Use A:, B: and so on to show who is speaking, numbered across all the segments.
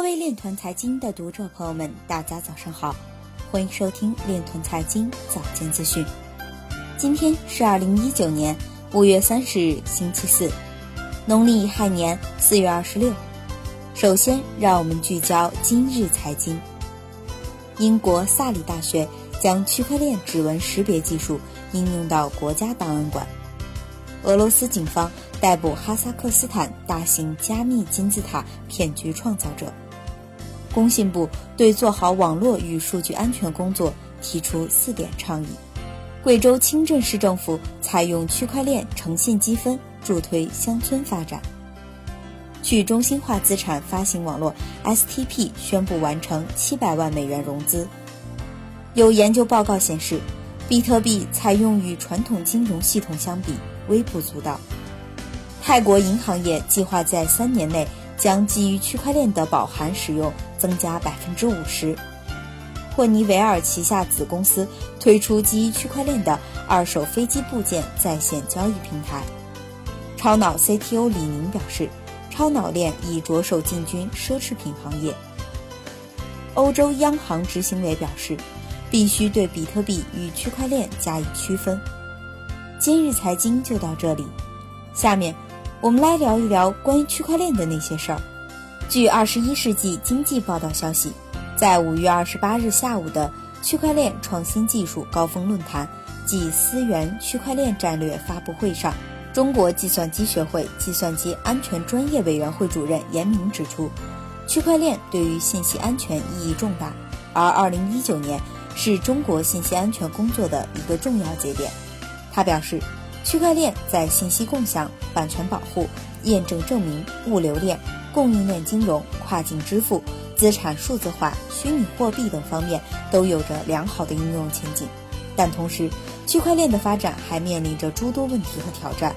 A: 各位链团财经的读者朋友们，大家早上好，欢迎收听链团财经早间资讯。今天是二零一九年五月三十日，星期四，农历亥年四月二十六。首先，让我们聚焦今日财经。英国萨里大学将区块链指纹识别技术应用到国家档案馆。俄罗斯警方逮捕哈萨克斯坦大型加密金字塔骗局创造者。工信部对做好网络与数据安全工作提出四点倡议。贵州清镇市政府采用区块链诚信积分助推乡村发展。去中心化资产发行网络 STP 宣布完成七百万美元融资。有研究报告显示，比特币采用与传统金融系统相比微不足道。泰国银行业计划在三年内将基于区块链的保函使用增加百分之五十。霍尼韦尔旗下子公司推出基于区块链的二手飞机部件在线交易平台。超脑 CTO 李宁表示，超脑链已着手进军奢侈品行业。欧洲央行执行委表示，必须对比特币与区块链加以区分。今日财经就到这里，下面我们来聊一聊关于区块链的那些事儿。据《二十一世纪经济报道》消息。在五月二十八日下午的区块链创新技术高峰论坛暨思源区块链战略发布会上，中国计算机学会计算机安全专业委员会主任严明指出，区块链对于信息安全意义重大，而二零一九年是中国信息安全工作的一个重要节点。他表示，区块链在信息共享、版权保护、验证证明、物流链、供应链金融、跨境支付。资产数字化、虚拟货币等方面都有着良好的应用前景，但同时，区块链的发展还面临着诸多问题和挑战。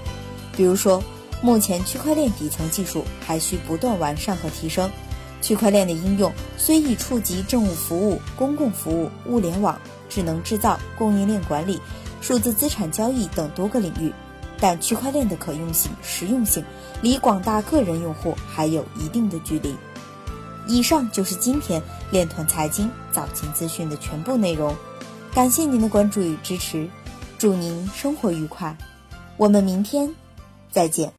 A: 比如说，目前区块链底层技术还需不断完善和提升。区块链的应用虽已触及政务服务、公共服务、物联网、智能制造、供应链管理、数字资产交易等多个领域，但区块链的可用性、实用性离广大个人用户还有一定的距离。以上就是今天链团财经早间资讯的全部内容，感谢您的关注与支持，祝您生活愉快，我们明天再见。